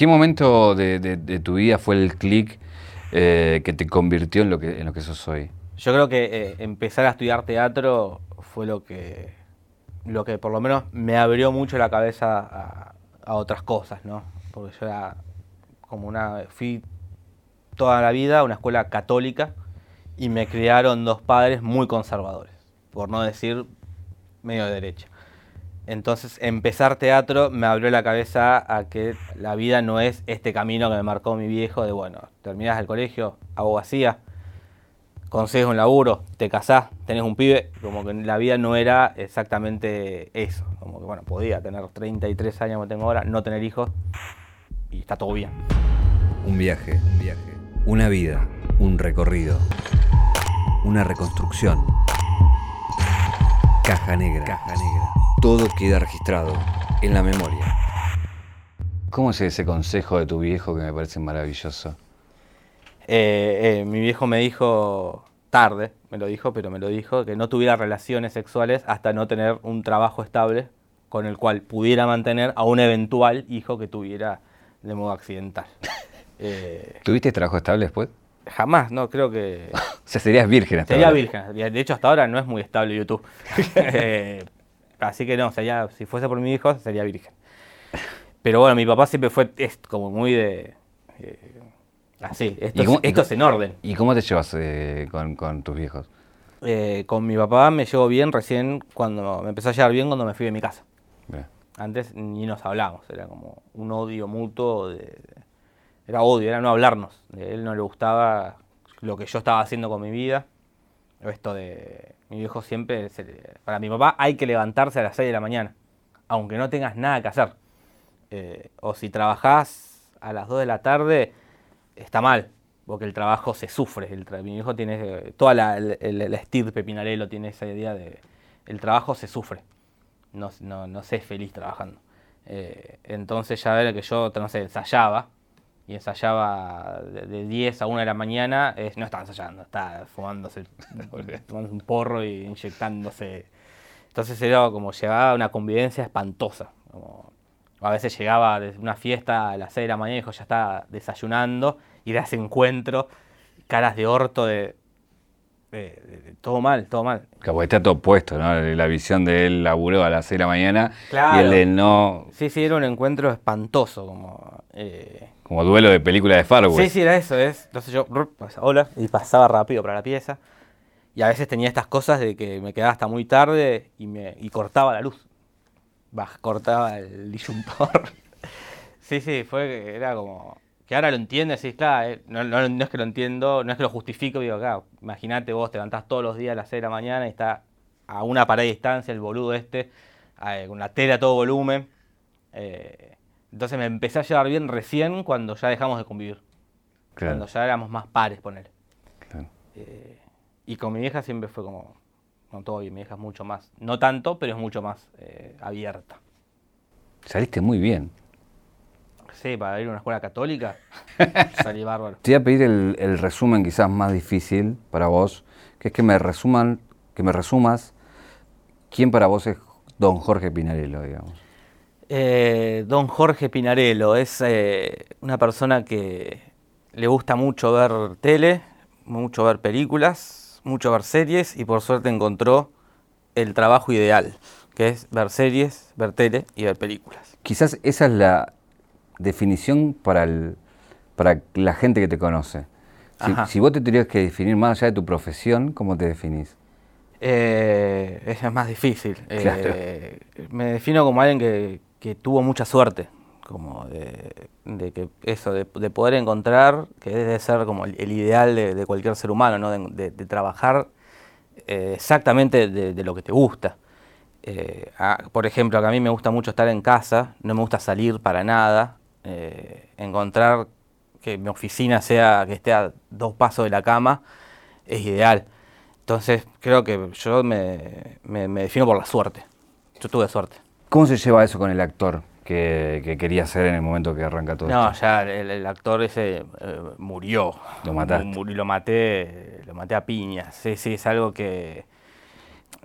¿Qué momento de, tu vida fue el clic eh, que te convirtió en lo que, en lo sos hoy? Yo creo que eh, empezar a estudiar teatro fue lo que, lo que por lo menos me abrió mucho la cabeza a, a otras cosas, ¿no? Porque yo era como una... Fui toda la vida a una escuela católica y me criaron dos padres muy conservadores, por no decir medio de derecha. Entonces empezar teatro me abrió la cabeza a que la vida no es este camino que me marcó mi viejo de, bueno, terminás el colegio, abogacía, consigues un laburo, te casás, tenés un pibe, como que la vida no era exactamente eso. Como que, bueno, podía tener 33 años como tengo ahora, no tener hijos y está todo bien. Un viaje, un viaje, una vida, un recorrido, una reconstrucción. Caja negra, caja negra todo queda registrado en la memoria. ¿Cómo es ese consejo de tu viejo que me parece maravilloso? Eh, eh, mi viejo me dijo, tarde me lo dijo, pero me lo dijo, que no tuviera relaciones sexuales hasta no tener un trabajo estable con el cual pudiera mantener a un eventual hijo que tuviera de modo accidental. Eh, ¿Tuviste trabajo estable después? Jamás, no, creo que... o sea, serías virgen hasta Sería virgen. De hecho, hasta ahora no es muy estable YouTube. Así que no, sería, si fuese por mi hijo, sería virgen. Pero bueno, mi papá siempre fue como muy de... Eh, así, esto, es en orden. ¿Y cómo te llevas eh, con, tus viejos? Eh, con mi papá me llevo bien recién cuando me empezó a llevar bien cuando me fui de mi casa. Antes ni nos hablamos, era como un odio mutuo, de, era odio, era no hablarnos. A él no le gustaba lo que yo estaba haciendo con mi vida, esto de mi viejo siempre, para mi papá hay que levantarse a las 6 de la mañana, aunque no tengas nada que hacer. Eh, o si trabajás a las 2 de la tarde, está mal, porque el trabajo se sufre. El mi viejo tiene, toda la, el, el, tiene esa idea de, el trabajo se sufre, no, no, no se es feliz trabajando. Eh, entonces ya ver que yo, no sé, ensayaba, y ensayaba de, 10 a 1 de la mañana, no estaba ensayando, estaba fumándose, tomando un porro y inyectándose. Entonces era como llegaba a una convivencia espantosa. a veces llegaba de una fiesta a las 6 de la mañana y dijo, ya estaba desayunando, y de ese encuentro, caras de orto de, todo mal, todo mal. Como está todo puesto, ¿no? La visión de él laburó a las 6 de la mañana y el de no... Sí, sí, era un encuentro espantoso, como... Eh, como duelo de película de Farwell. Sí, sí, era eso, es. Entonces yo, hola, y pasaba rápido para la pieza. Y a veces tenía estas cosas de que me quedaba hasta muy tarde y, me, y cortaba la luz. Bah, cortaba el disyuntor. sí, sí, fue, era como, que ahora lo entiendes, sí, claro, eh, no, no, es que lo entiendo, no es que lo justifico, digo, claro, imagínate vos te levantás todos los días a las 6 de la mañana y está a una pared de distancia el boludo este, eh, con la tela a todo volumen. Eh, entonces me empecé a llevar bien recién cuando ya dejamos de convivir. Cuando ya éramos más pares, poner. Eh, y con mi vieja siempre fue como, no todo bien, mi vieja es mucho más, no tanto, pero es mucho más abierta. Saliste muy bien. Sí, para ir a una escuela católica, salí bárbaro. Te voy a pedir el, el, resumen quizás más difícil para vos, que es que me resuman, que me resumas quién para vos es don Jorge Pinarello, digamos. Eh, don Jorge Pinarello es eh, una persona que le gusta mucho ver tele, mucho ver películas, mucho ver series y por suerte encontró el trabajo ideal, que es ver series, ver tele y ver películas. Quizás esa es la definición para, para la gente que te conoce. Si, vos te tuvieras que definir más allá de tu profesión, ¿cómo te definís? Eh, es más difícil. me defino como alguien que, que tuvo mucha suerte, como de, que eso, de, poder encontrar, que debe ser como el, ideal de, cualquier ser humano, ¿no? de, trabajar eh, exactamente de, lo que te gusta. Eh, por ejemplo, a mí me gusta mucho estar en casa, no me gusta salir para nada, eh, encontrar que mi oficina sea que esté a dos pasos de la cama es ideal. Entonces creo que yo me, me defino por la suerte. Yo tuve suerte. ¿Cómo se lleva eso con el actor que, quería ser en el momento que arranca todo no, esto? ya el, actor ese eh, murió. Lo mataste. lo maté, lo maté a piñas. Sí, sí, es algo que...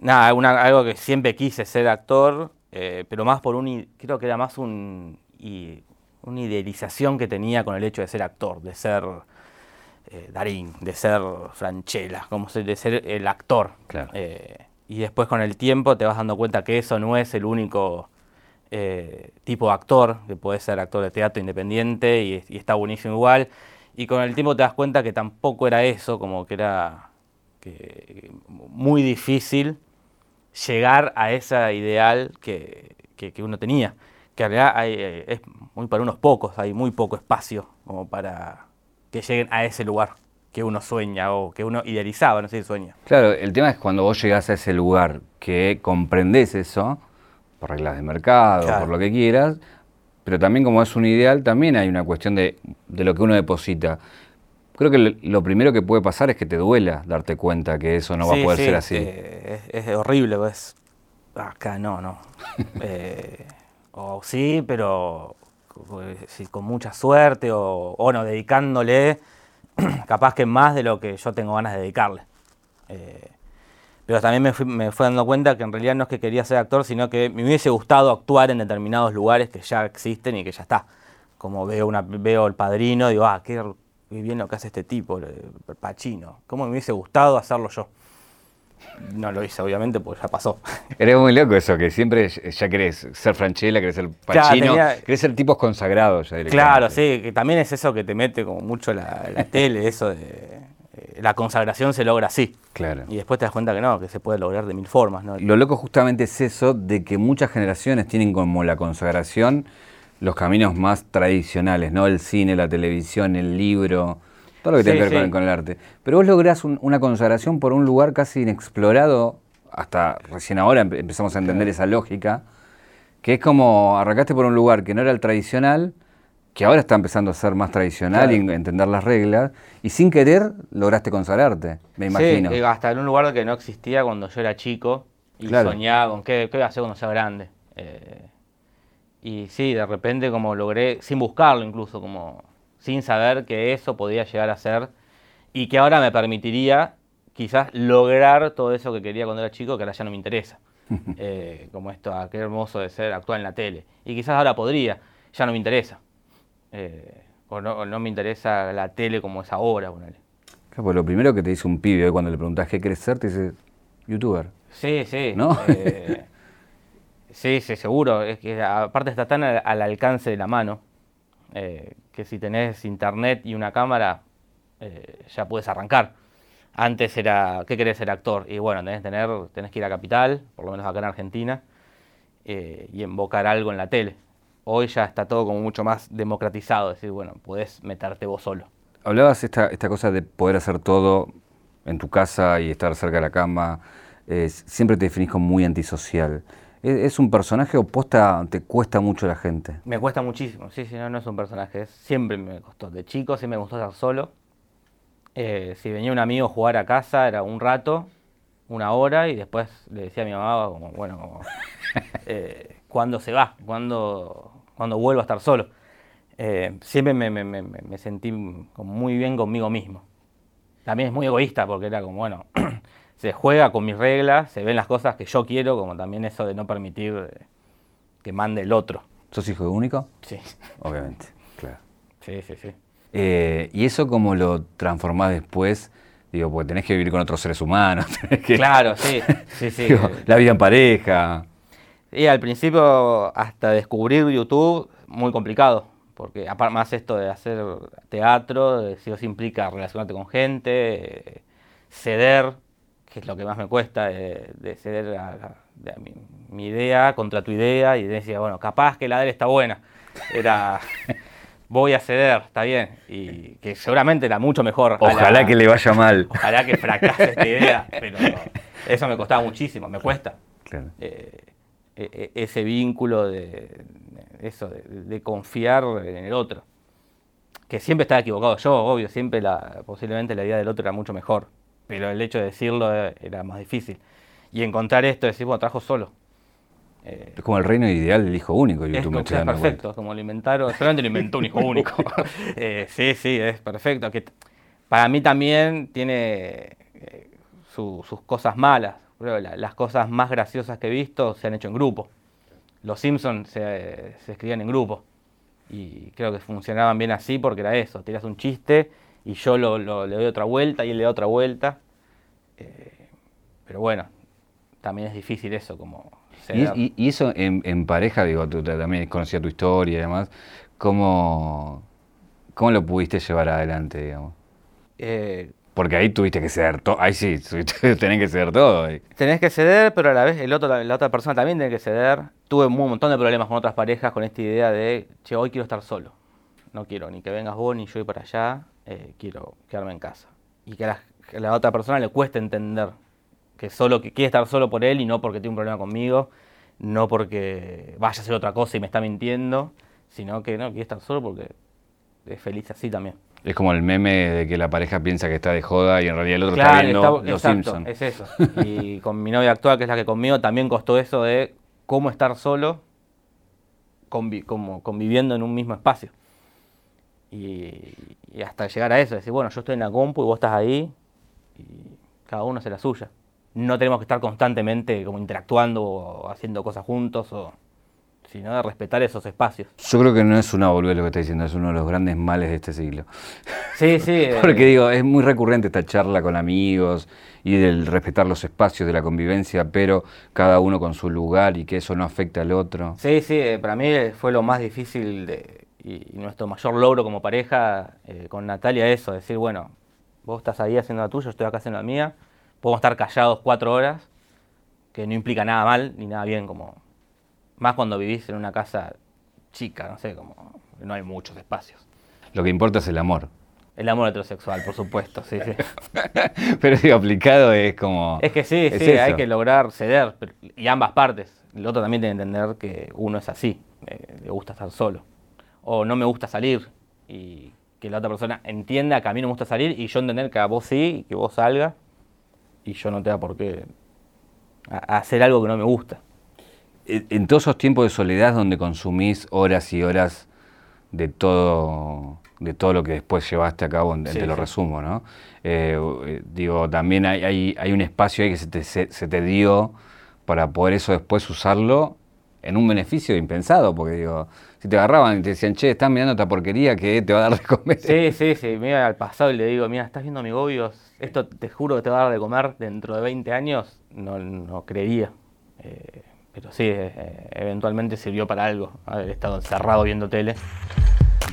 Nada, algo que siempre quise ser actor, eh, pero más por un... Creo que era más un... Y, una idealización que tenía con el hecho de ser actor, de ser eh, Darín, de ser Franchella, como de ser el actor. Eh, y después con el tiempo te vas dando cuenta que eso no es el único eh, tipo de actor, que puede ser actor de teatro independiente y, está buenísimo igual. Y con el tiempo te das cuenta que tampoco era eso, como que era muy difícil llegar a ese ideal que, uno tenía. Que en realidad hay, es muy para unos pocos, hay muy poco espacio como para que lleguen a ese lugar que uno sueña o que uno idealizaba, no sé si sueña. Claro, el tema es cuando vos llegás a ese lugar que comprendés eso, por reglas de mercado, por lo que quieras, pero también como es un ideal, también hay una cuestión de, lo que uno deposita. Creo que lo, primero que puede pasar es que te duela darte cuenta que eso no va a poder ser así. Eh, es, horrible, pues. Acá no, no. Eh, o sí, pero con mucha suerte o, no, dedicándole capaz que más de lo que yo tengo ganas de dedicarle. Eh, pero también me fui, me fui, dando cuenta que en realidad no es que quería ser actor, sino que me hubiese gustado actuar en determinados lugares que ya existen y que ya está. Como veo, una, veo el padrino, digo, ah, qué, bien lo que hace este tipo, el Pachino. ¿Cómo me hubiese gustado hacerlo yo? No lo hice, obviamente, porque ya pasó. Eres muy loco eso, que siempre ya querés ser Franchella, querés ser Pacino, querés ser tipos consagrados ya Claro, sí, que también es eso que te mete como mucho la, tele, eso de eh, la consagración se logra así. Claro. Y después te das cuenta que no, que se puede lograr de mil formas. ¿no? Lo loco justamente es eso de que muchas generaciones tienen como la consagración los caminos más tradicionales, ¿no? El cine, la televisión, el libro todo lo que tiene que ver con, el arte. Pero vos lográs una consagración por un lugar casi inexplorado, hasta recién ahora empezamos a entender esa lógica, que es como arrancaste por un lugar que no era el tradicional, que ahora está empezando a ser más tradicional y entender las reglas, y sin querer lograste consagrarte, me imagino. Sí, hasta en un lugar que no existía cuando yo era chico y soñaba con qué, qué voy a hacer cuando sea grande. Eh, y sí, de repente como logré, sin buscarlo incluso, como sin saber que eso podía llegar a ser y que ahora me permitiría quizás lograr todo eso que quería cuando era chico, que ahora ya no me interesa. Eh, como esto, ah, qué hermoso de ser actuar en la tele. Y quizás ahora podría, ya no me interesa. Eh, o, no, me interesa la tele como es ahora, ponele. pues lo primero que te dice un pibe cuando le preguntas qué querés ser, te dice youtuber. Sí, sí. ¿No? Eh, sí, sí, seguro. Es que aparte está tan al alcance de la mano eh, que si tenés internet y una cámara, eh, ya puedes arrancar. Antes era, ¿qué querés ser actor? Y bueno, tenés, que ir a Capital, por lo menos acá en Argentina, eh, y invocar algo en la tele. Hoy ya está todo como mucho más democratizado, es decir, bueno, podés meterte vos solo. Hablabas esta, esta cosa de poder hacer todo en tu casa y estar cerca de la cama, siempre te definís como muy antisocial. ¿Es un personaje o posta te cuesta mucho la gente? Me cuesta muchísimo, sí, sí, no, no es un personaje, siempre me costó. De chico sí me gustó estar solo. Eh, si venía un amigo a jugar a casa era un rato, una hora, y después le decía a mi mamá, como, bueno, eh, ¿cuándo se va? ¿Cuándo, ¿Cuándo, vuelvo a estar solo? Eh, siempre me, me, me, sentí muy bien conmigo mismo. También es muy egoísta porque era como, bueno, se juega con mis reglas, se ven las cosas que yo quiero, como también eso de no permitir eh, que mande el otro. ¿Sos hijo único? Sí. Obviamente, claro. Sí, sí, sí. Eh, ¿Y eso cómo lo transformás después? Digo, porque tenés que vivir con otros seres humanos. Claro, sí, sí, sí. la vida en pareja. Y al principio, hasta descubrir YouTube, muy complicado. Porque aparte más esto de hacer teatro, si os implica relacionarte con gente, ceder que es lo que más me cuesta, de, ceder a, mi, idea contra tu idea y decía, bueno, capaz que la de él está buena. Era, voy a ceder, está bien. Y que seguramente era mucho mejor. Ojalá que le vaya mal. Ojalá que fracase esta idea, pero eso me costaba muchísimo, me cuesta. Eh, e, e, ese vínculo de, eso, de, confiar en el otro. Que siempre estaba equivocado yo, obvio, siempre la, posiblemente la idea del otro era mucho mejor pero el hecho de decirlo era más difícil. Y encontrar esto, decir, bueno, trabajo solo. Eh, es como el reino ideal del hijo único. YouTube es, es perfecto, como lo inventaron, solamente lo inventó un hijo único. Eh, sí, sí, es perfecto. Que para mí también tiene eh, sus cosas malas. las cosas más graciosas que he visto se han hecho en grupo. Los Simpsons se, se escribían en grupo. Y creo que funcionaban bien así porque era eso, tiras un chiste y yo lo, le doy otra vuelta y él le da otra vuelta. Eh, pero bueno, también es difícil eso, como... Y, y, eso en, pareja, digo, tú también conocías tu historia y demás, ¿cómo, cómo lo pudiste llevar adelante, digamos? Eh, porque ahí tuviste que ceder todo. Ahí sí, tenés que ceder todo. Tenés que ceder, pero a la vez el otro, la otra persona también tiene que ceder. Tuve un montón de problemas con otras parejas con esta idea de, che, hoy quiero estar solo. No quiero ni que vengas vos ni yo ir para allá. Eh, quiero quedarme en casa. Y que a la, otra persona le cueste entender que solo que quiere estar solo por él y no porque tiene un problema conmigo, no porque vaya a hacer otra cosa y me está mintiendo, sino que no quiere estar solo porque es feliz así también. Es como el meme de que la pareja piensa que está de joda y en realidad el otro está viendo Los Simpsons. Es eso. Y con mi novia actual, que es la que conmigo, también costó eso de cómo estar solo como conviviendo en un mismo espacio. Y, hasta llegar a eso, decir, bueno, yo estoy en la compu y vos estás ahí y cada uno hace la suya. No tenemos que estar constantemente como interactuando o haciendo cosas juntos o sino de respetar esos espacios. Yo creo que no es una boludez lo que está diciendo, es uno de los grandes males de este siglo. Sí, sí. Porque eh, digo, es muy recurrente esta charla con amigos y del respetar los espacios de la convivencia, pero cada uno con su lugar y que eso no afecte al otro. Sí, sí, eh, para mí fue lo más difícil de, y, nuestro mayor logro como pareja eh, con Natalia eso, decir, bueno, vos estás ahí haciendo la tuya, yo estoy acá haciendo la mía, podemos estar callados cuatro horas, que no implica nada mal ni nada bien, como más cuando vivís en una casa chica, no sé, como no hay muchos espacios. Lo que importa es el amor. El amor heterosexual, por supuesto, sí, sí. pero digo, aplicado es como... Es que sí, sí, hay que lograr ceder, y ambas partes. El otro también tiene que entender que uno es así, eh, le gusta estar solo. O no me gusta salir, y que la otra persona entienda que a mí no me gusta salir, y yo entender que a vos sí, y que vos salgas, y yo no tenga por qué hacer algo que no me gusta en todos esos tiempos de soledad donde consumís horas y horas de todo, de todo lo que después llevaste a cabo, te lo resumo, ¿no? Eh, eh, digo, también hay, hay, un espacio ahí que se te, se, te, dio para poder eso después usarlo en un beneficio impensado, porque digo, si te agarraban y te decían, che, estás mirando esta porquería que te va a dar de comer. Sí, sí, sí, mira al pasado y le digo, mira, estás viendo mi gobios, esto te juro que te va a dar de comer dentro de 20 años, no, no creería. Eh, pero sí, eh, eh, eventualmente sirvió para algo, haber estado encerrado viendo tele.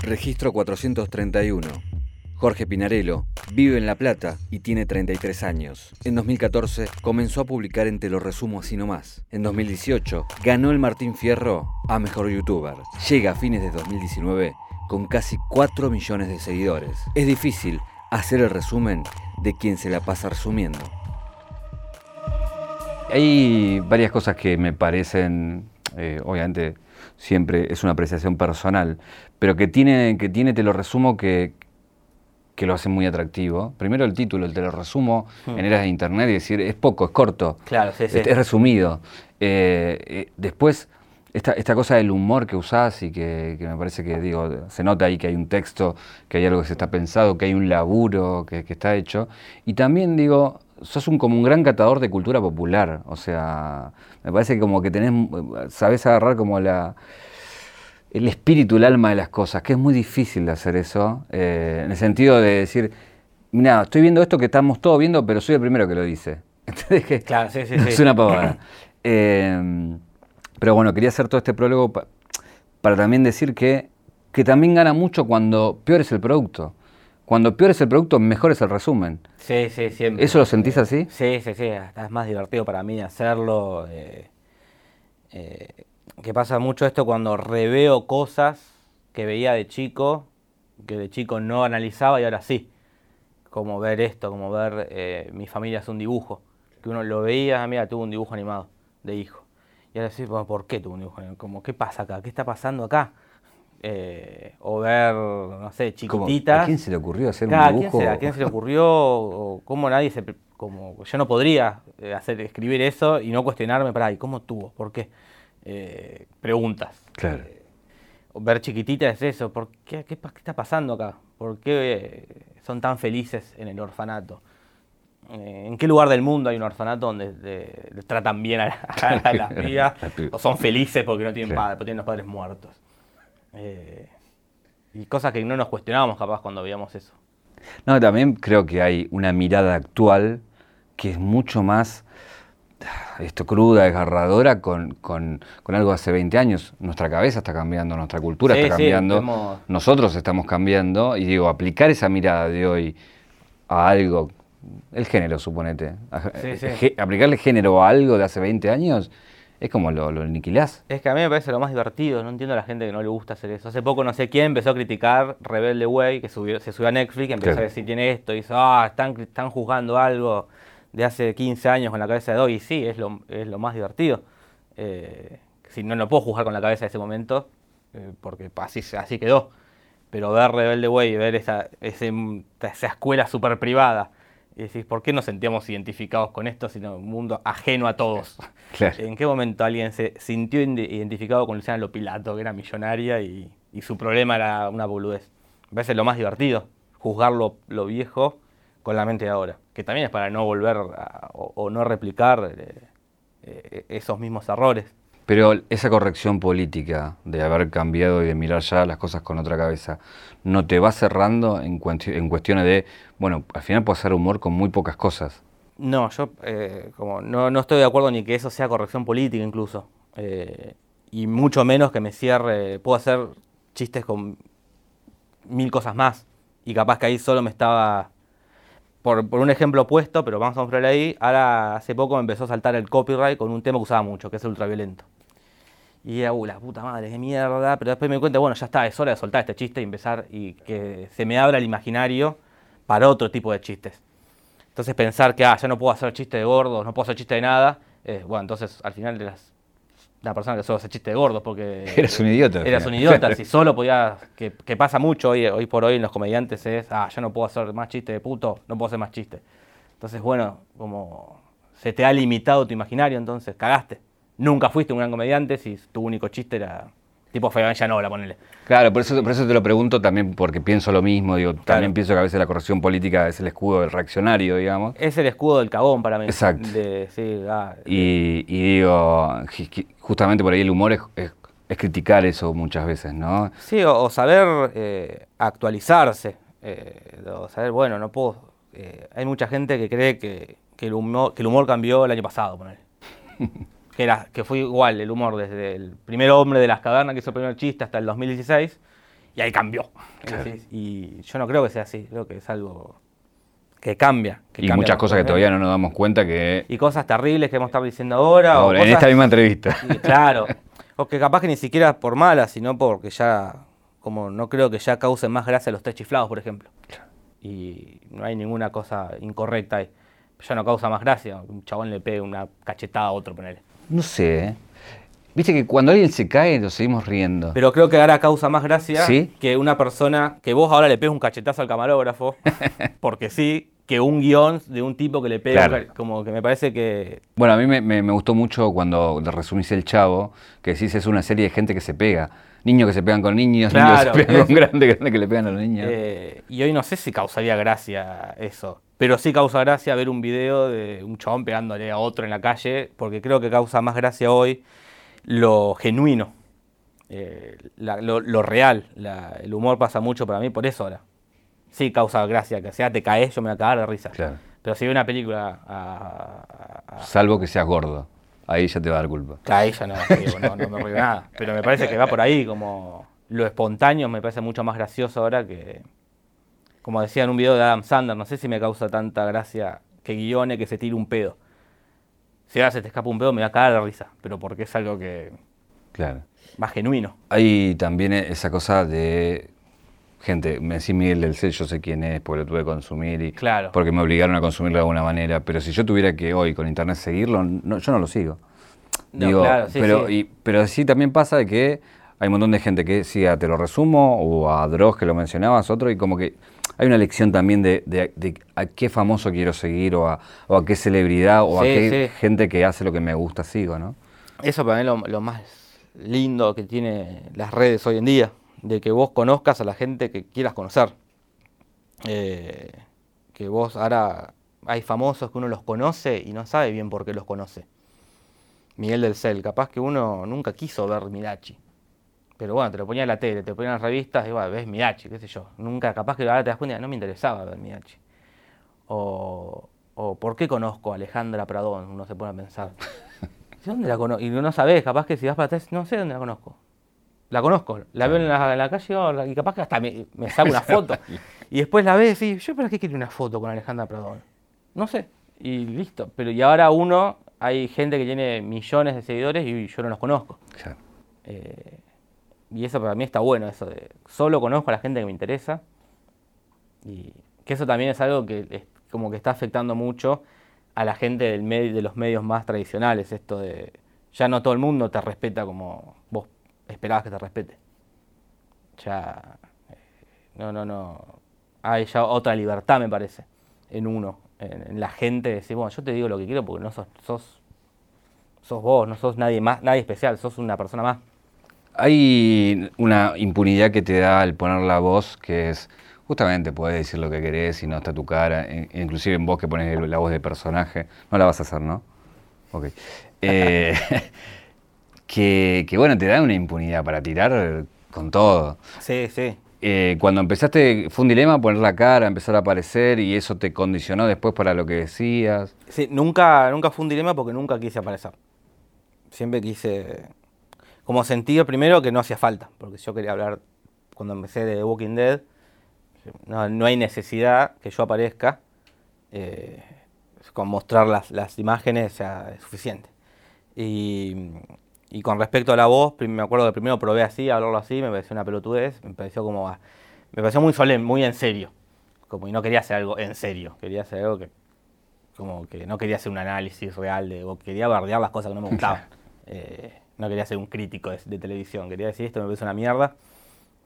Registro 431. Jorge Pinarello vive en La Plata y tiene 33 años. En 2014 comenzó a publicar en Te lo resumo así nomás. En 2018 ganó el Martín Fierro a Mejor Youtuber. Llega a fines de 2019 con casi 4 millones de seguidores. Es difícil hacer el resumen de quien se la pasa resumiendo. Hay varias cosas que me parecen, eh, obviamente siempre es una apreciación personal, pero que tiene, que tiene te lo resumo, que, que lo hace muy atractivo. Primero el título, el te lo resumo hmm. en eras de internet y decir, es poco, es corto, claro, sí, sí. Es, resumido. Eh, eh, después, esta, esta, cosa del humor que usás y que, me parece que, digo, se nota ahí que hay un texto, que hay algo que se está pensado, que hay un laburo que, que está hecho. Y también, digo, sos un, como un gran catador de cultura popular. O sea, me parece que como que tenés, sabés agarrar como la el espíritu, el alma de las cosas, que es muy difícil de hacer eso, eh, en el sentido de decir, mira, estoy viendo esto que estamos todos viendo, pero soy el primero que lo dice. claro, sí, sí, Es una pavada. Eh, pero bueno, quería hacer todo este prólogo para también decir que, que también gana mucho cuando peor es el producto cuando peor es el producto, mejor es el resumen. Sí, sí, siempre. ¿Eso lo sentís así? Sí, sí, sí. Es más divertido para mí hacerlo. Eh, que pasa mucho esto cuando reveo cosas que veía de chico, que de chico no analizaba y ahora sí. Como ver esto, como ver eh, mi familia es un dibujo. Que uno lo veía, ah, mira, tuvo un dibujo animado de hijo. Y ahora sí, ¿por qué tuvo un dibujo animado? Como, ¿qué pasa acá? ¿Qué está pasando acá? Eh, o ver, no sé, chiquititas. ¿A quién se le ocurrió hacer un dibujo? ¿A quién se le ocurrió? o ¿Cómo nadie se.? Como, yo no podría eh, hacer, escribir eso y no cuestionarme, para, ¿y cómo tuvo? ¿Por qué? Eh, preguntas. Claro. ver chiquititas es eso. ¿Por qué, qué, está pasando acá? ¿Por qué son tan felices en el orfanato? ¿En qué lugar del mundo hay un orfanato donde tratan bien a, las pibas? o son felices porque no tienen padres, porque tienen los padres muertos. Eh, y cosas que no nos cuestionábamos capaz cuando veíamos eso. No, también creo que hay una mirada actual que es mucho más esto cruda, desgarradora con, con, con, algo de hace 20 años. Nuestra cabeza está cambiando, nuestra cultura está cambiando, nosotros estamos cambiando y digo, aplicar esa mirada de hoy a algo, el género, suponete, aplicarle género a algo de hace 20 años es como lo, lo aniquilás. Es que a mí me parece lo más divertido, no entiendo a la gente que no le gusta hacer eso. Hace poco no sé quién empezó a criticar Rebelde Way, que subió, se subió a Netflix, empezó a decir tiene esto, y dice, ah, están, están juzgando algo de hace 15 años con la cabeza de hoy, y sí, es lo, es lo más divertido. Eh, si no, no puedo juzgar con la cabeza de ese momento, eh, porque así, así quedó. Pero ver Rebelde Way, ver esa, esa escuela súper privada, y decís, ¿por qué nos sentíamos identificados con esto, sino un mundo ajeno a todos? ¿En qué momento alguien se sintió identificado con Luciana Lopilato, que era millonaria y, su problema era una boludez? Me parece lo más divertido, juzgar lo, viejo con la mente de ahora, que también es para no volver o, no replicar eh, eh, esos mismos errores. Pero esa corrección política de haber cambiado y de mirar ya las cosas con otra cabeza, ¿no te va cerrando en, en cuestiones de, bueno, al final puedo hacer humor con muy pocas cosas? No, yo eh, como no, no, estoy de acuerdo ni que eso sea corrección política incluso. Eh, y mucho menos que me cierre, puedo hacer chistes con mil cosas más. Y capaz que ahí solo me estaba por, un ejemplo opuesto, pero vamos a mostrarle ahí, ahora hace poco me empezó a saltar el copyright con un tema que usaba mucho, que es el ultraviolento. Y era, uh, la puta madre, qué mierda, pero después me di cuenta, bueno, ya está, es hora de soltar este chiste y empezar y que se me abra el imaginario para otro tipo de chistes. Entonces pensar que, ah, ya no puedo hacer chiste de gordos, no puedo hacer chiste de nada, eh, bueno, entonces al final de las una persona que solo hace chiste de gordos porque... Eres un idiota. Eras un idiota, si solo podía... Que, pasa mucho hoy, hoy por hoy en los comediantes es, ah, yo no puedo hacer más chiste de puto, no puedo hacer más chiste. Entonces, bueno, como se te ha limitado tu imaginario, entonces cagaste. Nunca fuiste un gran comediante si tu único chiste era Tipo no la ponele. Claro, por eso, por eso te lo pregunto también porque pienso lo mismo, digo, también pienso que a veces la corrección política es el escudo del reaccionario, digamos. Es el escudo del cagón para mí. Exacto. Ah, y, digo, justamente por ahí el humor es, criticar eso muchas veces, ¿no? Sí, o, saber eh, actualizarse, eh, o saber, bueno, no puedo... Eh, hay mucha gente que cree que, el humor, que el humor cambió el año pasado, ponele. que, era, que fue igual el humor desde el primer hombre de las cavernas que hizo el primer chiste hasta el 2016, y ahí cambió. Y yo no creo que sea así, creo que es algo que cambia. y muchas cosas que todavía no nos damos cuenta que... Y cosas terribles que hemos estado diciendo ahora. ahora en esta misma entrevista. claro. O que capaz que ni siquiera por malas, sino porque ya, como no creo que ya causen más gracia los tres chiflados, por ejemplo. Y no hay ninguna cosa incorrecta ahí. Ya no causa más gracia. Un chabón le pegue una cachetada a otro, ponele. No sé. ¿eh? Viste que cuando alguien se cae nos seguimos riendo. Pero creo que ahora causa más gracia que una persona, que vos ahora le pegues un cachetazo al camarógrafo, porque sí, que un guion de un tipo que le pega, como que me parece que... Bueno, a mí me, gustó mucho cuando resumís El Chavo, que decís es una serie de gente que se pega. Niños que se pegan con niños, niños que se pegan con grandes, grandes que le pegan a los niños. Eh, y hoy no sé si causaría gracia eso. Pero sí causa gracia ver un video de un chabón pegándole a otro en la calle, porque creo que causa más gracia hoy lo genuino, eh, lo, real. el humor pasa mucho para mí por eso ahora. Sí causa gracia, que sea te caes, yo me voy a cagar de risa. Pero si veo una película Salvo que seas gordo. Ahí ya te va a dar culpa. Ahí ya no, no, no me río nada. Pero me parece que va por ahí, como lo espontáneo me parece mucho más gracioso ahora que, como decía en un video de Adam Sandler, no sé si me causa tanta gracia que guione que se tire un pedo. Si ahora se te escapa un pedo me va a caer de risa, pero porque es algo que... Claro. Más genuino. Hay también esa cosa de gente, me decís Miguel del C, yo sé quién es, porque lo tuve que consumir y claro. porque me obligaron a consumirlo de alguna manera, pero si yo tuviera que hoy con internet seguirlo, yo no lo sigo. Digo, pero, Y, pero sí también pasa de que hay un montón de gente que sí, Te lo resumo, o a Dross que lo mencionabas, otro, y como que hay una lección también de, a qué famoso quiero seguir o a, qué celebridad o a qué gente que hace lo que me gusta sigo, ¿no? Eso para mí es lo, más lindo que tiene las redes hoy en día, de que vos conozcas a la gente que quieras conocer. Eh, que vos ahora hay famosos que uno los conoce y no sabe bien por qué los conoce. Miguel del Cel, capaz que uno nunca quiso ver Mirachi pero bueno, te lo ponía en la tele, te lo ponía en las revistas, y bueno, ves Midachi, qué sé yo. Nunca, capaz que ahora te das cuenta, no me interesaba ver Midachi. O, o ¿por qué conozco a Alejandra Pradón? Uno se pone a pensar. ¿Dónde la conozco? Y no sabes, capaz que si vas para atrás, no sé dónde la conozco. La conozco, la veo en la, calle y capaz que hasta me, me saco una foto. y después la ves y yo para qué quiero una foto con Alejandra Pradón. No sé. Y listo. Pero y ahora uno, hay gente que tiene millones de seguidores y yo no los conozco. Eh, y eso para mí está bueno, eso de solo conozco a la gente que me interesa. Y que eso también es algo que como que está afectando mucho a la gente del medio, de los medios más tradicionales, esto de ya no todo el mundo te respeta como esperabas que te respete. Ya eh, no, no, no. Hay ya otra libertad, me parece, en uno, en, la gente, de decir, bueno, yo te digo lo que quiero porque no sos, sos, sos vos, no sos nadie más, nadie especial, sos una persona más. Hay una impunidad que te da al poner la voz que es justamente puedes decir lo que querés y no está tu cara, inclusive en vos que pones la voz de personaje, no la vas a hacer, ¿no? Ok. Eh, que, bueno, te da una impunidad para tirar con todo. Sí, sí. Eh, cuando empezaste, fue un dilema poner la cara, empezar a aparecer y eso te condicionó después para lo que decías. Sí, nunca, nunca fue un dilema porque nunca quise aparecer. Siempre quise, como sentido primero que no hacía falta, porque yo quería hablar, cuando empecé de The Walking Dead, no, hay necesidad que yo aparezca, eh, con mostrar las, las imágenes ya es suficiente. Y, y, con respecto a la voz, me acuerdo que primero probé así, hablarlo así, me pareció una pelotudez, me pareció como, me pareció muy solemne, muy en serio, como y no quería hacer algo en serio, quería hacer algo que, como que no quería hacer un análisis real, de, o quería bardear las cosas que no me gustaban. Eh, no quería ser un crítico de, de televisión, quería decir esto me parece una mierda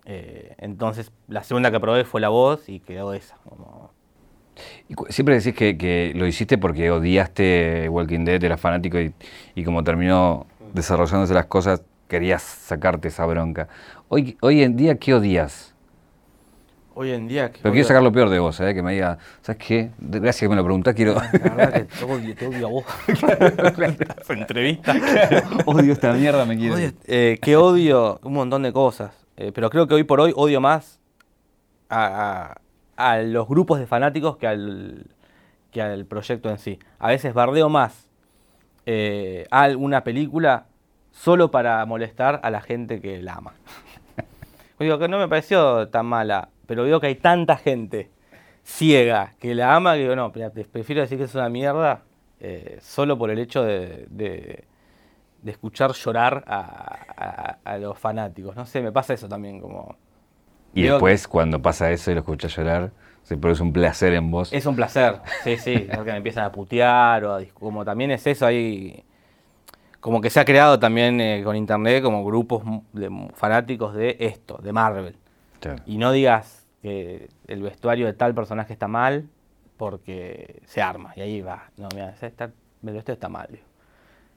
eh, entonces, la segunda que probé fue la voz y quedó esa. ¿Y siempre decís que, lo hiciste porque odiaste Walking Dead, eras fanático y, como terminó desarrollándose las cosas, querías sacarte esa bronca. Hoy, hoy en día, ¿qué odias? Hoy en día. Pero quiero sacar lo peor de vos, ¿eh? que me diga, ¿sabes qué? Gracias que me lo preguntás, quiero. La verdad que te odio, te odio a vos. entrevista. odio esta mierda, me quiero. Eh, ¿Qué odio? Un montón de cosas. Eh, pero creo que hoy por hoy odio más a, los grupos de fanáticos que al, que al proyecto en sí. A veces bardeo más eh, a alguna película solo para molestar a la gente que la ama. Digo que no me pareció tan mala, pero veo que hay tanta gente ciega que la ama que digo, no, prefiero decir que es una mierda eh, solo por el hecho de de escuchar llorar a, los fanáticos. No sé, me pasa eso también como... Y después cuando pasa eso y lo escuchas llorar, se produce un placer en vos. Es un placer, sí, sí, porque me empiezan a putear o como también es eso ahí como que se ha creado también eh, con internet como grupos de fanáticos de esto, de Marvel. Y no digas que el vestuario de tal personaje está mal porque se arma y ahí va. No, mira, está, el vestuario está mal. Digo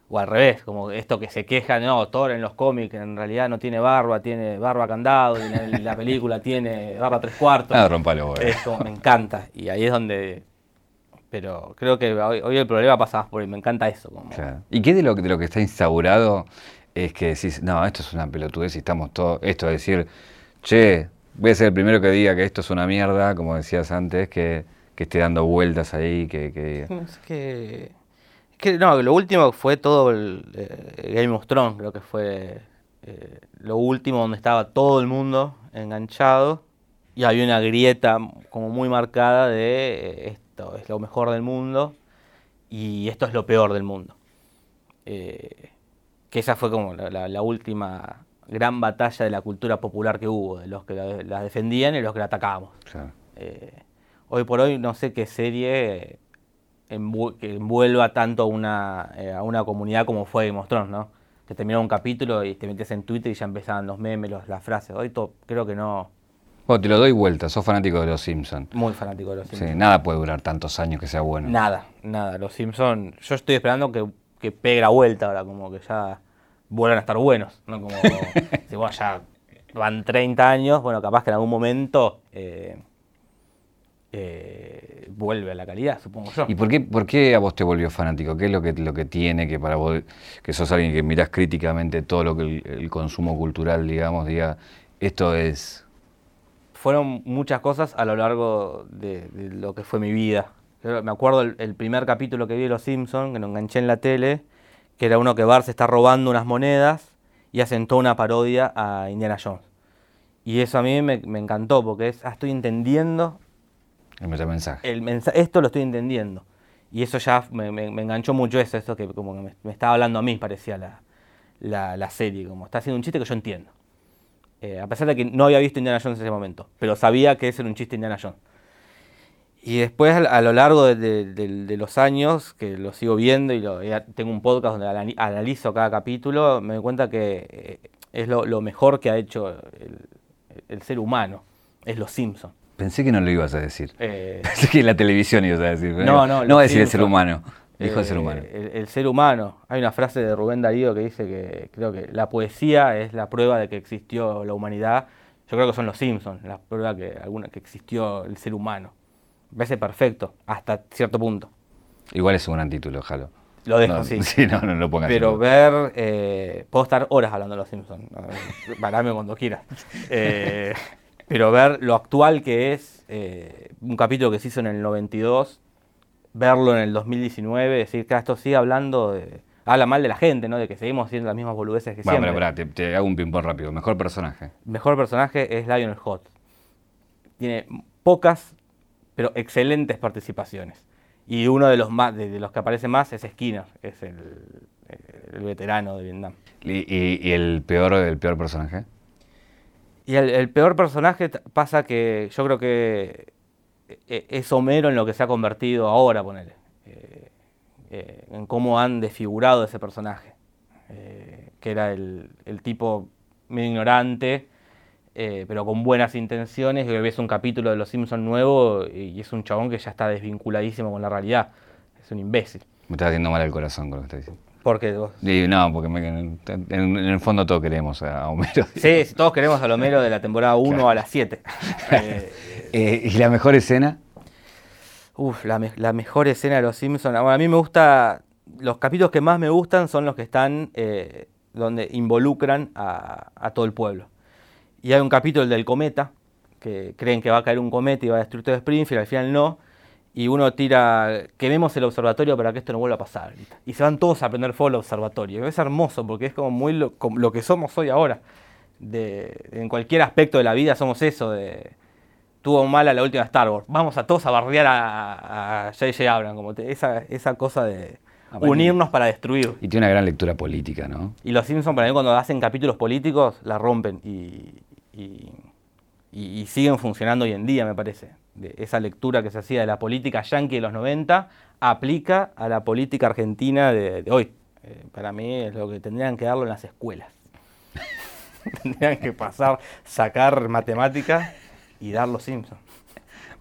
o al revés, como esto que se queja, no, Thor en los cómics en realidad no tiene barba, tiene barba candado, y en la película tiene barba tres cuartos. Ah, rompalo, Eso me encanta. Y ahí es donde. Pero creo que hoy, el problema pasa por ahí, me encanta eso. ¿Y qué de lo, de lo que está instaurado es que decís, no, esto es una pelotudez y estamos todos. Esto de decir, che, voy a ser el primero que diga que esto es una mierda, como decías antes, que, que esté dando vueltas ahí, que, que... Es que que no, lo último fue todo el eh, Game of Thrones, creo que fue eh, lo último donde estaba todo el mundo enganchado y había una grieta como muy marcada de eh, esto es lo mejor del mundo y esto es lo peor del mundo. que esa fue como la, última gran batalla de la cultura popular que hubo, de los que la, defendían y los que la atacábamos. hoy por hoy no sé qué serie que envuelva tanto a una, eh, a una comunidad como fue Game of Thrones, ¿no? Que terminaba un capítulo y te metes en Twitter y ya empezaban los memes, las frases. Hoy creo que no. Bueno, te lo doy vuelta, sos fanático de los Simpsons. Muy fanático de los Simpsons. Sí, nada puede durar tantos años que sea bueno. Nada, nada. Los Simpsons, yo estoy esperando que, que pegue la vuelta ahora, como que ya vuelvan a estar buenos, ¿no? Como, si bueno, ya van 30 años, bueno, capaz que en algún momento eh, eh, vuelve a la calidad, supongo yo. ¿Y por qué, por qué a vos te volvió fanático? ¿Qué es lo que, lo que tiene que para vos, que sos alguien que mirás críticamente todo lo que el, consumo cultural, digamos, diga, esto es... Fueron muchas cosas a lo largo de, lo que fue mi vida. me acuerdo el, primer capítulo que vi de Los Simpsons, que lo enganché en la tele, que era uno que Bart se está robando unas monedas y hacen toda una parodia a Indiana Jones. Y eso a mí me, me encantó porque es, ah, estoy entendiendo el mensaje. El esto lo estoy entendiendo. Y eso ya me, enganchó mucho eso, eso que como que me, estaba hablando a mí, parecía la, la, serie, como está haciendo un chiste que yo entiendo. Eh, a pesar de que no había visto Indiana Jones en ese momento, pero sabía que ese era un chiste Indiana Jones. Y después a lo largo de, los años, que lo sigo viendo y tengo un podcast donde analizo cada capítulo, me doy cuenta que eh, es lo, mejor que ha hecho el, el ser humano, es Los Simpsons. Pensé que no lo ibas a decir. Eh, Pensé que en la televisión ibas a decir. No, no. No va a decir el ser humano. Dijo el ser humano. Eh, el, ser humano. Hay una frase de Rubén Darío que dice que creo que la poesía es la prueba de que existió la humanidad. Yo creo que son los Simpsons, la prueba que, alguna, que existió el ser humano. Me parece perfecto, hasta cierto punto. Igual es un gran título, jalo. Lo dejo, sí. Sí, no, no lo pongas. Pero ver, eh, puedo estar horas hablando de los Simpsons. Parame cuando quieras. Eh, pero ver lo actual que es, eh, un capítulo que se hizo en el 92, verlo en el 2019, decir que esto sigue hablando de, habla mal de la gente, ¿no? De que seguimos haciendo las mismas boludeces que siempre. Bueno, te, te, hago un ping-pong rápido. Mejor personaje. Mejor personaje es Lionel Hot. Tiene pocas, pero excelentes participaciones. Y uno de los más, de, los que aparece más es Skinner, es el, veterano de Vietnam. ¿Y, y el peor, el peor personaje? Y el, peor personaje pasa que yo creo que e, es Homero en lo que se ha convertido ahora, ponele. Eh, eh, en cómo han desfigurado ese personaje. Eh, que era el, tipo medio ignorante, pero con buenas intenciones. Y ves un capítulo de Los Simpsons nuevo y, es un chabón que ya está desvinculadísimo con la realidad. Es un imbécil. Me está haciendo mal el corazón con lo que estás diciendo. ¿Por qué vos? no, porque en, el fondo todos queremos a Homero. Sí, todos queremos a Homero de la temporada 1 a las 7. Eh, ¿Y la mejor escena? Uf, la, mejor escena de Los Simpsons. a mí me gusta, los capítulos que más me gustan son los que están eh, donde involucran a, todo el pueblo. Y hay un capítulo del cometa, que creen que va a caer un cometa y va a destruir todo Springfield, al final no y uno tira, quememos el observatorio para que esto no vuelva a pasar. Y se van todos a prender fuego al observatorio. Es hermoso porque es como muy lo, que somos hoy ahora. en cualquier aspecto de la vida somos eso, de tuvo mala la última Star Wars. Vamos a todos a bardear a J.J. Abrams, como esa, esa cosa de unirnos para destruir. Y tiene una gran lectura política, ¿no? Y los Simpsons para mí cuando hacen capítulos políticos la rompen y, y siguen funcionando hoy en día, me parece de esa lectura que se hacía de la política yanqui de los 90 aplica a la política argentina de, hoy. Eh, para mí es lo que tendrían que darlo en las escuelas. tendrían que pasar, sacar matemáticas y dar los Simpsons.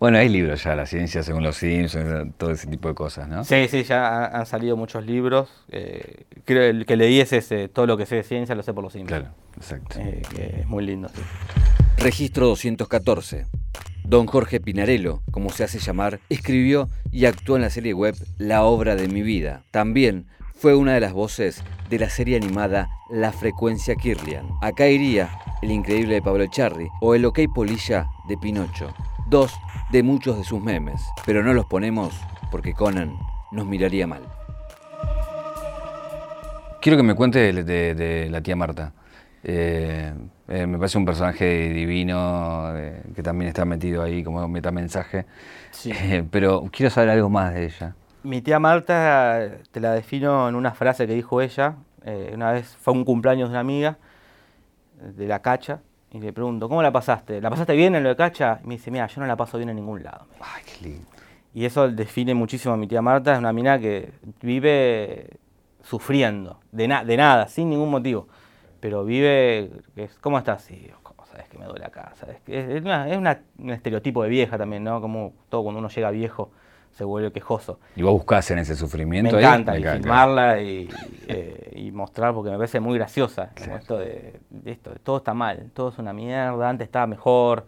Bueno, hay libros ya, la ciencia según los Simpsons, todo ese tipo de cosas, ¿no? Sí, sí, ya han, salido muchos libros. Eh, creo que el que leí es ese, todo lo que sé de ciencia lo sé por los Simpsons. Claro, exacto. Eh, es muy lindo, Registro 214. Don Jorge Pinarello, como se hace llamar, escribió y actuó en la serie web La obra de mi vida. También fue una de las voces de la serie animada La frecuencia Kirlian. Acá iría El increíble de Pablo Charri o El OK Polilla de Pinocho. Dos de muchos de sus memes, pero no los ponemos porque Conan nos miraría mal. Quiero que me cuente de la tía Marta. Eh, eh, me parece un personaje divino eh, que también está metido ahí como metamensaje. Sí. pero quiero saber algo más de ella. Mi tía Marta te la defino en una frase que dijo ella. una vez fue un cumpleaños de una amiga de la cacha y le pregunto, ¿cómo la pasaste? ¿La pasaste bien en lo de cacha? Y me dice, mira, yo no la paso bien en ningún lado. Ay, qué lindo. Y eso define muchísimo a mi tía Marta. Es una mina que vive sufriendo, de, de nada, sin ningún motivo pero vive, ¿cómo estás? Sí, ¿cómo sabes que me duele acá? ¿Sabes? Es, una, es un estereotipo de vieja también, ¿no? Como todo cuando uno llega viejo se vuelve quejoso. ¿Y vos buscás en ese sufrimiento? Me encanta, y filmarla y, eh, y, mostrar porque me parece muy graciosa. esto de, esto, todo está mal, todo es una mierda, antes estaba mejor.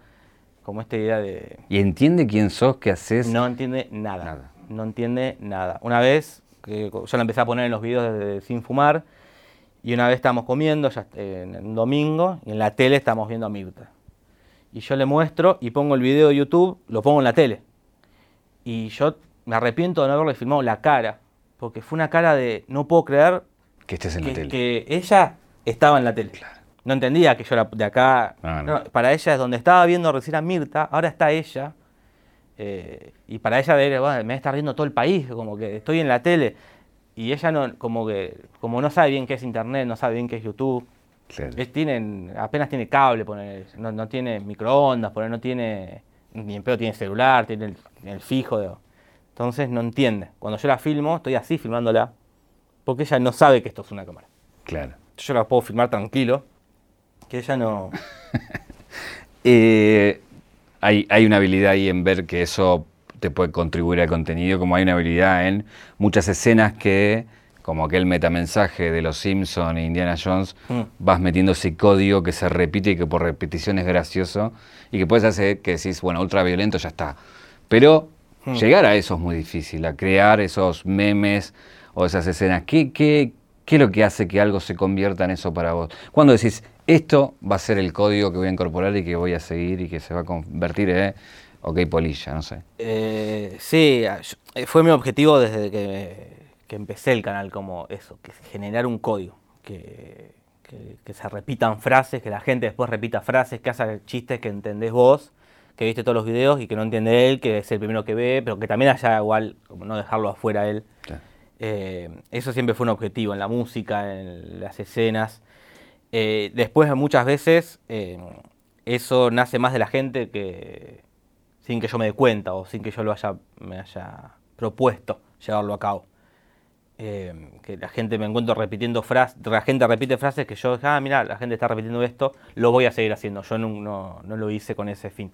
como esta idea de... ¿Y entiende quién sos, qué haces? No entiende nada. No entiende nada. Una vez, que yo la empecé a poner en los videos de, Sin Fumar, y una vez estábamos comiendo, ya en un domingo, y en la tele estamos viendo a Mirta. Y yo le muestro y pongo el video de YouTube, lo pongo en la tele. Y yo me arrepiento de no haberle filmado la cara, porque fue una cara de no puedo creer que estés en la tele. Que ella estaba en la tele. No entendía que yo era de acá. para ella es donde estaba viendo recién a Mirta, ahora está ella. Eh, y para ella me me está viendo todo el país, como que estoy en la tele. Y ella no, como que, como no sabe bien qué es internet, no sabe bien qué es YouTube. tienen, apenas tiene cable, no, no, tiene microondas, poner, no tiene, ni en pedo tiene celular, tiene el, fijo. De, entonces no entiende. Cuando yo la filmo, estoy así filmándola, porque ella no sabe que esto es una cámara. Claro. Yo la puedo filmar tranquilo, que ella no... Eh, hay, hay una habilidad ahí en ver que eso te puede contribuir al contenido, como hay una habilidad en muchas escenas que, como aquel metamensaje de Los Simpsons e Indiana Jones, mm. vas metiendo ese código que se repite y que por repetición es gracioso y que puedes hacer que decís, bueno, ultra violento ya está. Pero mm. llegar a eso es muy difícil, a crear esos memes o esas escenas. ¿Qué, qué, ¿Qué es lo que hace que algo se convierta en eso para vos? Cuando decís, esto va a ser el código que voy a incorporar y que voy a seguir y que se va a convertir en, ok, polilla, no sé. Eh, sí, eh, fue mi objetivo desde que, empecé el canal, como eso, que generar un código, que, se repitan frases, que la gente después repita frases, que haga chistes que entendés vos, que viste todos los videos y que no entiende él, que es el primero que ve, pero que también haya igual, como no dejarlo afuera él. Eh, eso siempre fue un objetivo en la música, en las escenas. Eh, después muchas veces eso nace más de la gente que sin que yo me dé cuenta o sin que yo lo haya, me haya propuesto llevarlo a cabo. que la gente me encuentro repitiendo frases, la gente repite frases que yo, ah, mira, la gente está repitiendo esto, lo voy a seguir haciendo. Yo no, no lo hice con ese fin.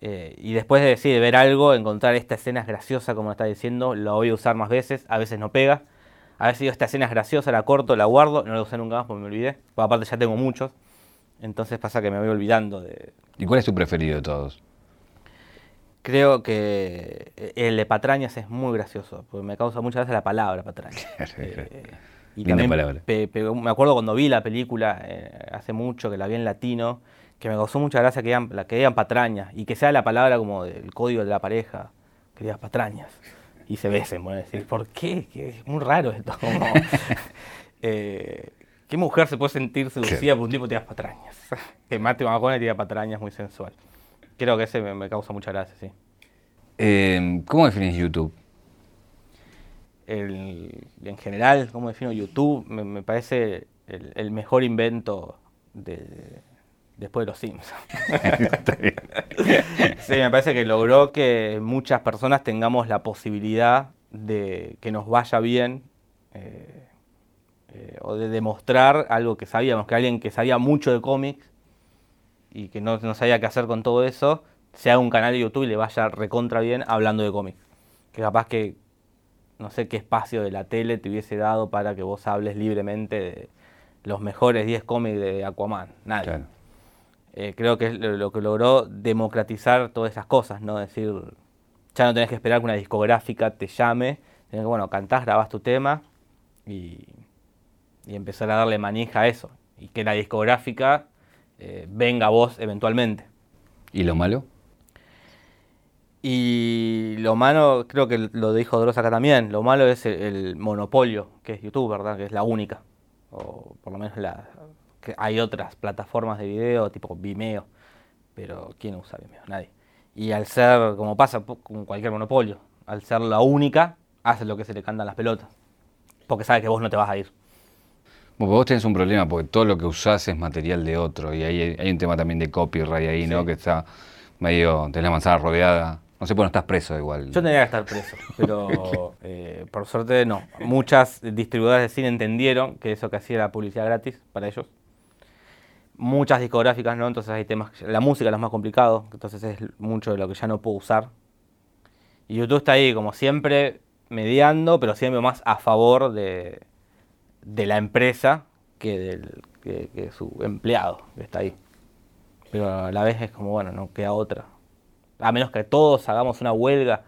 Eh, y después de, decir ver algo, encontrar esta escena es graciosa, como está diciendo, lo voy a usar más veces, a veces no pega. A veces digo, esta escena es graciosa, la corto, la guardo, no la usé nunca más porque me olvidé. aparte ya tengo muchos. Entonces pasa que me voy olvidando de... ¿Y cuál es tu preferido de todos? Creo que el de patrañas es muy gracioso, porque me causa muchas veces la palabra patrañas. eh, y Linda palabra. me acuerdo cuando vi la película eh, hace mucho, que la vi en latino, que me causó mucha gracia que digan, que digan patrañas y que sea la palabra como del código de la pareja, que digan patrañas y se besen, bueno, decir, ¿por qué? Que es muy raro esto. Eh, ¿Qué mujer se puede sentir seducida por un tipo que diga patrañas? que mate y diga patrañas muy sensual. Creo que ese me, causa mucha gracia, sí. Eh, ¿Cómo defines YouTube? en general, ¿cómo defino YouTube? Me, parece el, mejor invento de, después de los Sims. sí, me parece que logró que muchas personas tengamos la posibilidad de que nos vaya bien eh, eh, o de demostrar algo que sabíamos, que alguien que sabía mucho de cómics y que no, sabía qué hacer con todo eso, se haga un canal de YouTube y le vaya recontra bien hablando de cómics. Que capaz que no sé qué espacio de la tele te hubiese dado para que vos hables libremente de los mejores 10 cómics de Aquaman. Nadie. Eh, creo que es lo, que logró democratizar todas esas cosas, ¿no? decir, ya no tenés que esperar que una discográfica te llame, tenés que, bueno, cantás, grabás tu tema y, empezar a darle manija a eso. Y que la discográfica eh, venga a vos eventualmente. ¿Y lo malo? Y lo malo, creo que lo dijo Dross acá también, lo malo es el monopolio que es YouTube, ¿verdad? Que es la única, o por lo menos la, hay otras plataformas de video tipo Vimeo, pero ¿quién usa Vimeo? Nadie. Y al ser, como pasa con cualquier monopolio, al ser la única, hace lo que se le cantan las pelotas. Porque sabe que vos no te vas a ir. Bueno, vos tenés un problema porque todo lo que usás es material de otro y hay, hay un tema también de copyright ahí, ¿no? Que está medio, tenés la manzana rodeada. No sé, por no estás preso igual. Yo tendría que estar preso, pero eh, por suerte no. Muchas distribuidoras de cine entendieron que eso que hacía era publicidad gratis para ellos muchas discográficas, ¿no? Entonces hay temas, la música es lo más complicado, entonces es mucho de lo que ya no puedo usar. Y YouTube está ahí, como siempre, mediando, pero siempre más a favor de, de la empresa que, del, que, su empleado que está ahí. pero a la vez es como, bueno, no queda otra. A menos que todos hagamos una huelga,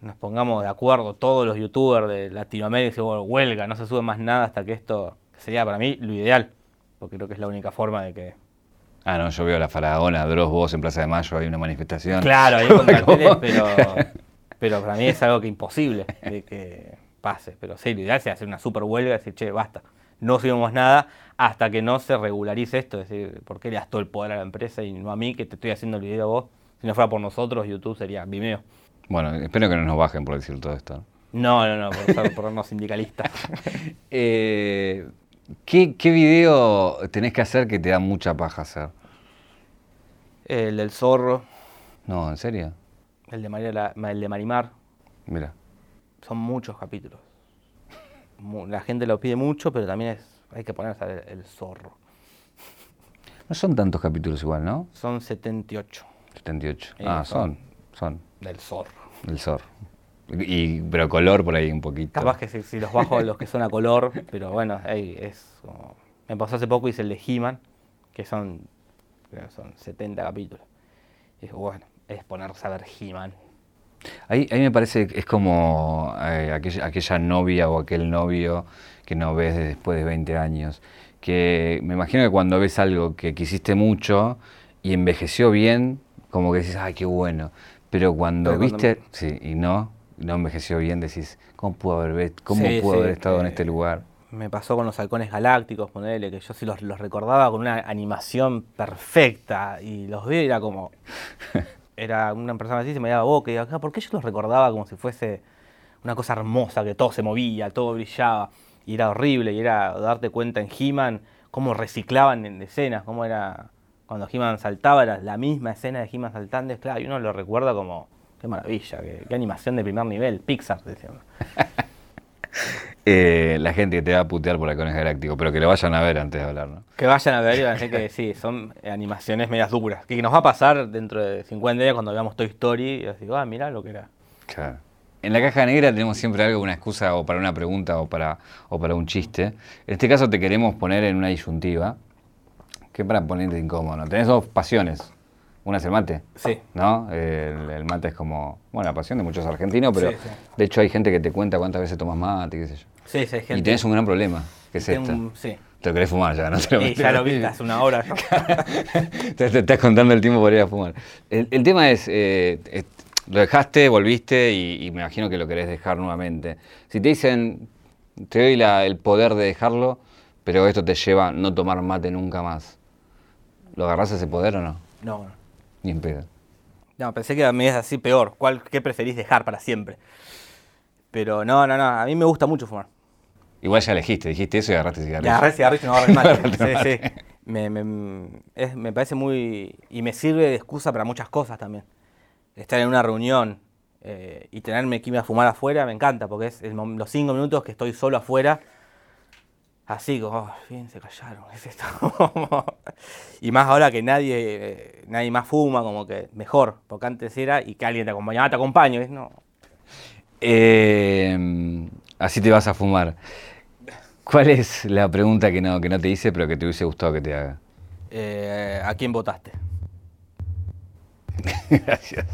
nos pongamos de acuerdo, todos los youtubers de Latinoamérica, y bueno, huelga, no se sube más nada hasta que esto sería para mí lo ideal, porque creo que es la única forma de que Ah, no, yo veo a la Faraona, Dross, vos en Plaza de Mayo, hay una manifestación. Claro, hay con carteles, pero, pero para mí es algo que imposible de que pase. Pero sí, lo ideal es hacer una super huelga y decir, che, basta, no subimos nada hasta que no se regularice esto. Es decir, ¿por qué le das todo el poder a la empresa y no a mí que te estoy haciendo el video a vos? Si no fuera por nosotros, YouTube sería Vimeo. Bueno, espero que no nos bajen por decir todo esto. No, no, no, por, ser, por sindicalistas. eh, ¿Qué, video tenés que hacer que te da mucha paja hacer? El del zorro. No, ¿en serio? El de, María, el de Marimar. Mira. Son muchos capítulos. La gente lo pide mucho, pero también es, hay que ponerse el, el zorro. No son tantos capítulos igual, ¿no? Son 78. 78. ah, son, son. Del zorro. Del zorro. Y, pero color por ahí un poquito. Capaz que si, los bajo los que son a color, pero bueno, es como... Me pasó hace poco hice el de He-Man, que son, son 70 capítulos. Y bueno, es ponerse a ver He-Man. Ahí, ahí me parece que es como eh, aquella, aquella, novia o aquel novio que no ves después de 20 años. Que me imagino que cuando ves algo que quisiste mucho y envejeció bien, como que dices, ay, qué bueno. Pero cuando viste, sí, y no, no envejeció bien, decís, ¿cómo pudo haber, cómo pudo haber estado en este lugar? Me pasó con los halcones galácticos, ponele, que yo sí los, recordaba con una animación perfecta y los vi y era como... era una persona así, se me daba boca y acá, ¿por qué yo los recordaba como si fuese una cosa hermosa, que todo se movía, todo brillaba? Y era horrible, y era darte cuenta en He-Man cómo reciclaban en escenas, cómo era cuando He-Man saltaba, era la misma escena de He-Man saltando, claro, y uno lo recuerda como Qué maravilla, qué, animación de primer nivel, Pixar, decíamos. eh, la gente que te va a putear por Halcones Galácticos, pero que lo vayan a ver antes de hablar, ¿no? Que vayan a ver y van a decir que sí, son animaciones medias duras. Que nos va a pasar dentro de 50 días cuando veamos Toy Story y así, ah, mira lo que era. Claro. En la caja negra tenemos siempre algo, una excusa o para una pregunta o para, o para un chiste. En este caso te queremos poner en una disyuntiva, que para ponerte incómodo, ¿no? Tenés dos pasiones, una es el mate. Sí. ¿No? El, mate es como, bueno, la pasión de muchos argentinos, pero de hecho hay gente que te cuenta cuántas veces tomas mate, qué sé yo. Sí, sí, hay gente. Y tenés un gran problema, que es este. sí. Te lo querés fumar ya, ¿no? Te lo sí, ya lo viste hace una hora. te, estás contando el tiempo para ir a fumar. El, tema es, eh, lo dejaste, volviste y, me imagino que lo querés dejar nuevamente. Si te dicen, te doy la, el poder de dejarlo, pero esto te lleva a no tomar mate nunca más, ¿lo agarrás ese poder o no? No, no. Ni en pedo. No, pensé que me es así peor. ¿Cuál, ¿Qué preferís dejar para siempre? Pero no, no, no. A mí me gusta mucho fumar. Igual ya elegiste, dijiste eso y agarraste cigarrillo. agarré cigarrillo y no agarré mate. sí, sí. Me, me, parece muy... Y me sirve de excusa para muchas cosas también. Estar en una reunión eh, y tenerme que ir a fumar afuera me encanta, porque es los cinco minutos que estoy solo afuera así como, oh, bien, se callaron, es esto. y más ahora que nadie, nadie más fuma, como que mejor, porque antes era y que alguien te acompañaba, te acompaño, ¿es? No. Eh, así te vas a fumar. ¿Cuál es la pregunta que no, que no te hice, pero que te hubiese gustado que te haga? Eh, ¿A quién votaste? Gracias.